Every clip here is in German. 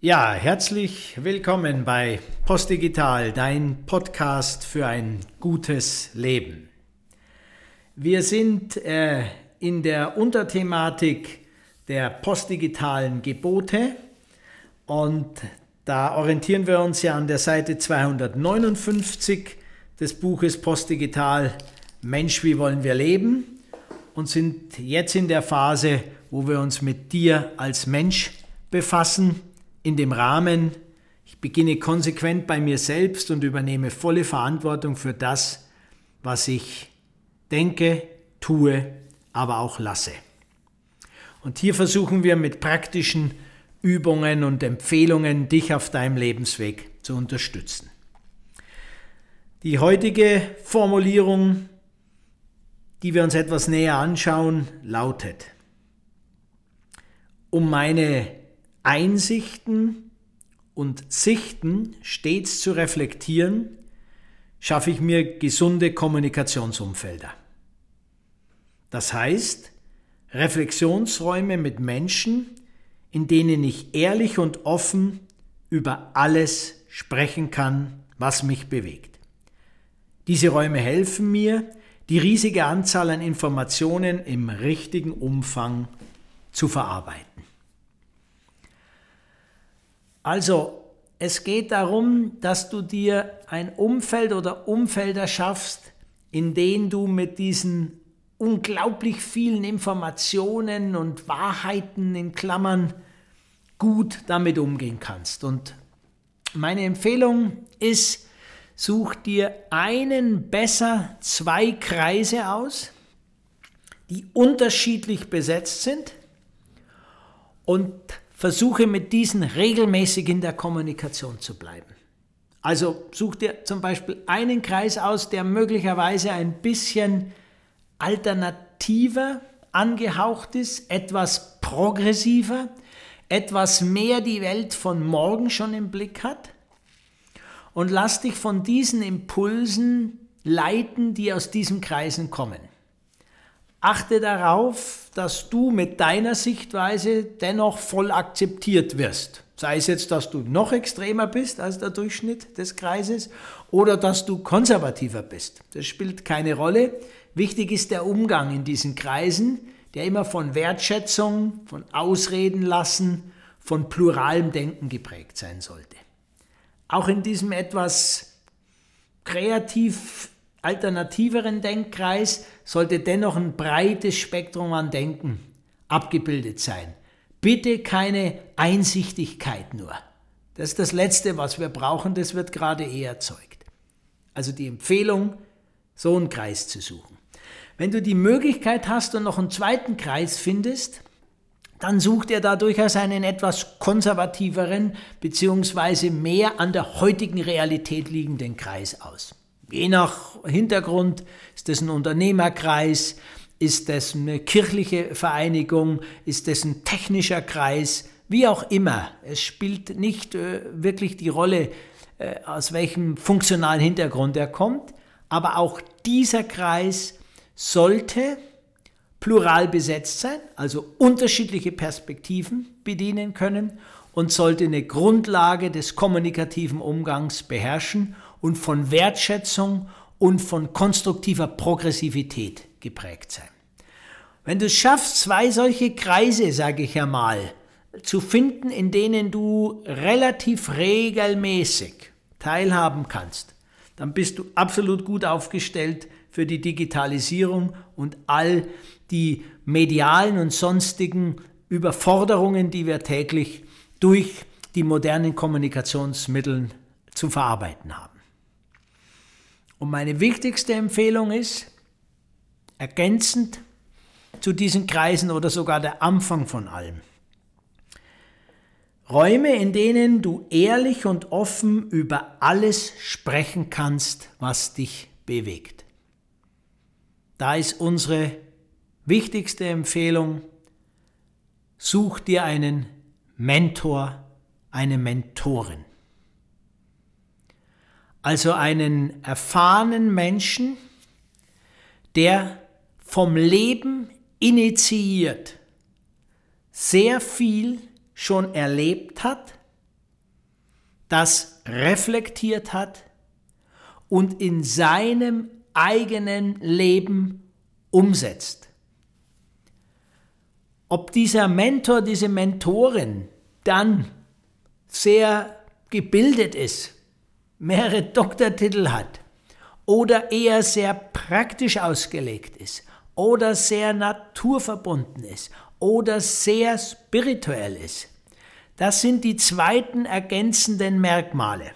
Ja, herzlich willkommen bei Postdigital, dein Podcast für ein gutes Leben. Wir sind äh, in der Unterthematik der postdigitalen Gebote und da orientieren wir uns ja an der Seite 259 des Buches Postdigital Mensch, wie wollen wir leben und sind jetzt in der Phase, wo wir uns mit dir als Mensch befassen, in dem Rahmen, ich beginne konsequent bei mir selbst und übernehme volle Verantwortung für das, was ich denke, tue, aber auch lasse. Und hier versuchen wir mit praktischen Übungen und Empfehlungen dich auf deinem Lebensweg zu unterstützen. Die heutige Formulierung, die wir uns etwas näher anschauen, lautet, um meine Einsichten und Sichten stets zu reflektieren, schaffe ich mir gesunde Kommunikationsumfelder. Das heißt, Reflexionsräume mit Menschen, in denen ich ehrlich und offen über alles sprechen kann, was mich bewegt. Diese Räume helfen mir, die riesige Anzahl an Informationen im richtigen Umfang zu verarbeiten. Also, es geht darum, dass du dir ein Umfeld oder Umfelder schaffst, in denen du mit diesen unglaublich vielen Informationen und Wahrheiten in Klammern gut damit umgehen kannst. Und meine Empfehlung ist, such dir einen, besser zwei Kreise aus, die unterschiedlich besetzt sind und versuche mit diesen regelmäßig in der Kommunikation zu bleiben. Also such dir zum Beispiel einen Kreis aus, der möglicherweise ein bisschen alternativer angehaucht ist, etwas progressiver, etwas mehr die Welt von morgen schon im Blick hat und lass dich von diesen Impulsen leiten, die aus diesen Kreisen kommen. Achte darauf, dass du mit deiner Sichtweise dennoch voll akzeptiert wirst. Sei es jetzt, dass du noch extremer bist als der Durchschnitt des Kreises oder dass du konservativer bist. Das spielt keine Rolle. Wichtig ist der Umgang in diesen Kreisen, der immer von Wertschätzung, von Ausreden lassen, von pluralem Denken geprägt sein sollte. Auch in diesem etwas kreativ alternativeren Denkkreis sollte dennoch ein breites Spektrum an Denken abgebildet sein. Bitte keine Einsichtigkeit nur. Das ist das Letzte, was wir brauchen, das wird gerade eh erzeugt. Also die Empfehlung, so einen Kreis zu suchen. Wenn du die Möglichkeit hast und noch einen zweiten Kreis findest, dann sucht er da durchaus einen etwas konservativeren bzw. mehr an der heutigen Realität liegenden Kreis aus. Je nach Hintergrund ist das ein Unternehmerkreis, ist das eine kirchliche Vereinigung, ist das ein technischer Kreis, wie auch immer. Es spielt nicht äh, wirklich die Rolle, äh, aus welchem funktionalen Hintergrund er kommt, aber auch dieser Kreis sollte plural besetzt sein, also unterschiedliche Perspektiven bedienen können und sollte eine Grundlage des kommunikativen Umgangs beherrschen und von Wertschätzung und von konstruktiver Progressivität geprägt sein. Wenn du es schaffst, zwei solche Kreise, sage ich ja mal, zu finden, in denen du relativ regelmäßig teilhaben kannst, dann bist du absolut gut aufgestellt für die Digitalisierung und all die medialen und sonstigen Überforderungen, die wir täglich durch die modernen Kommunikationsmittel zu verarbeiten haben. Und meine wichtigste Empfehlung ist, ergänzend zu diesen Kreisen oder sogar der Anfang von allem. Räume, in denen du ehrlich und offen über alles sprechen kannst, was dich bewegt. Da ist unsere wichtigste Empfehlung, such dir einen Mentor, eine Mentorin. Also einen erfahrenen Menschen, der vom Leben initiiert sehr viel schon erlebt hat, das reflektiert hat und in seinem eigenen Leben umsetzt. Ob dieser Mentor, diese Mentorin dann sehr gebildet ist, mehrere Doktortitel hat oder eher sehr praktisch ausgelegt ist oder sehr naturverbunden ist oder sehr spirituell ist. Das sind die zweiten ergänzenden Merkmale.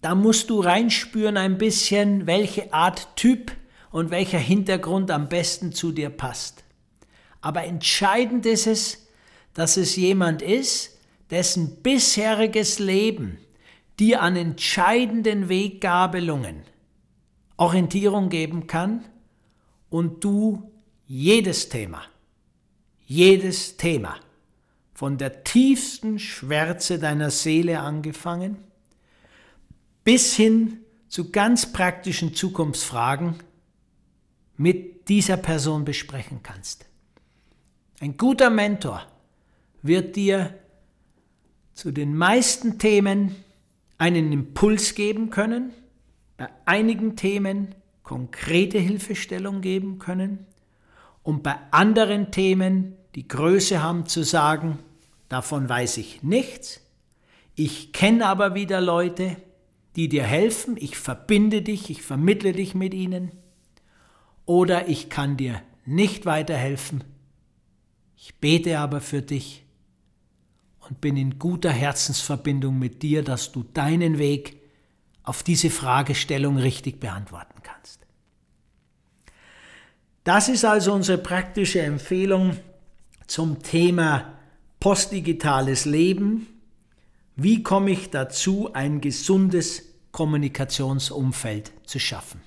Da musst du reinspüren ein bisschen, welche Art Typ und welcher Hintergrund am besten zu dir passt. Aber entscheidend ist es, dass es jemand ist, dessen bisheriges Leben dir an entscheidenden Weggabelungen Orientierung geben kann und du jedes Thema, jedes Thema, von der tiefsten Schwärze deiner Seele angefangen, bis hin zu ganz praktischen Zukunftsfragen mit dieser Person besprechen kannst. Ein guter Mentor wird dir zu den meisten Themen einen Impuls geben können, bei einigen Themen konkrete Hilfestellung geben können und bei anderen Themen die Größe haben zu sagen, davon weiß ich nichts, ich kenne aber wieder Leute, die dir helfen, ich verbinde dich, ich vermittle dich mit ihnen, oder ich kann dir nicht weiterhelfen, ich bete aber für dich und bin in guter Herzensverbindung mit dir, dass du deinen Weg auf diese Fragestellung richtig beantworten kannst. Das ist also unsere praktische Empfehlung zum Thema postdigitales Leben. Wie komme ich dazu, ein gesundes Kommunikationsumfeld zu schaffen?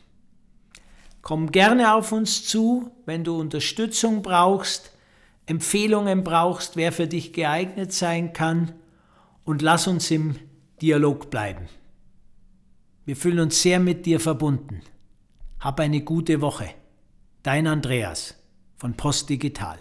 Komm gerne auf uns zu, wenn du Unterstützung brauchst, Empfehlungen brauchst, wer für dich geeignet sein kann und lass uns im Dialog bleiben. Wir fühlen uns sehr mit dir verbunden. Hab eine gute Woche. Dein Andreas von Post Digital.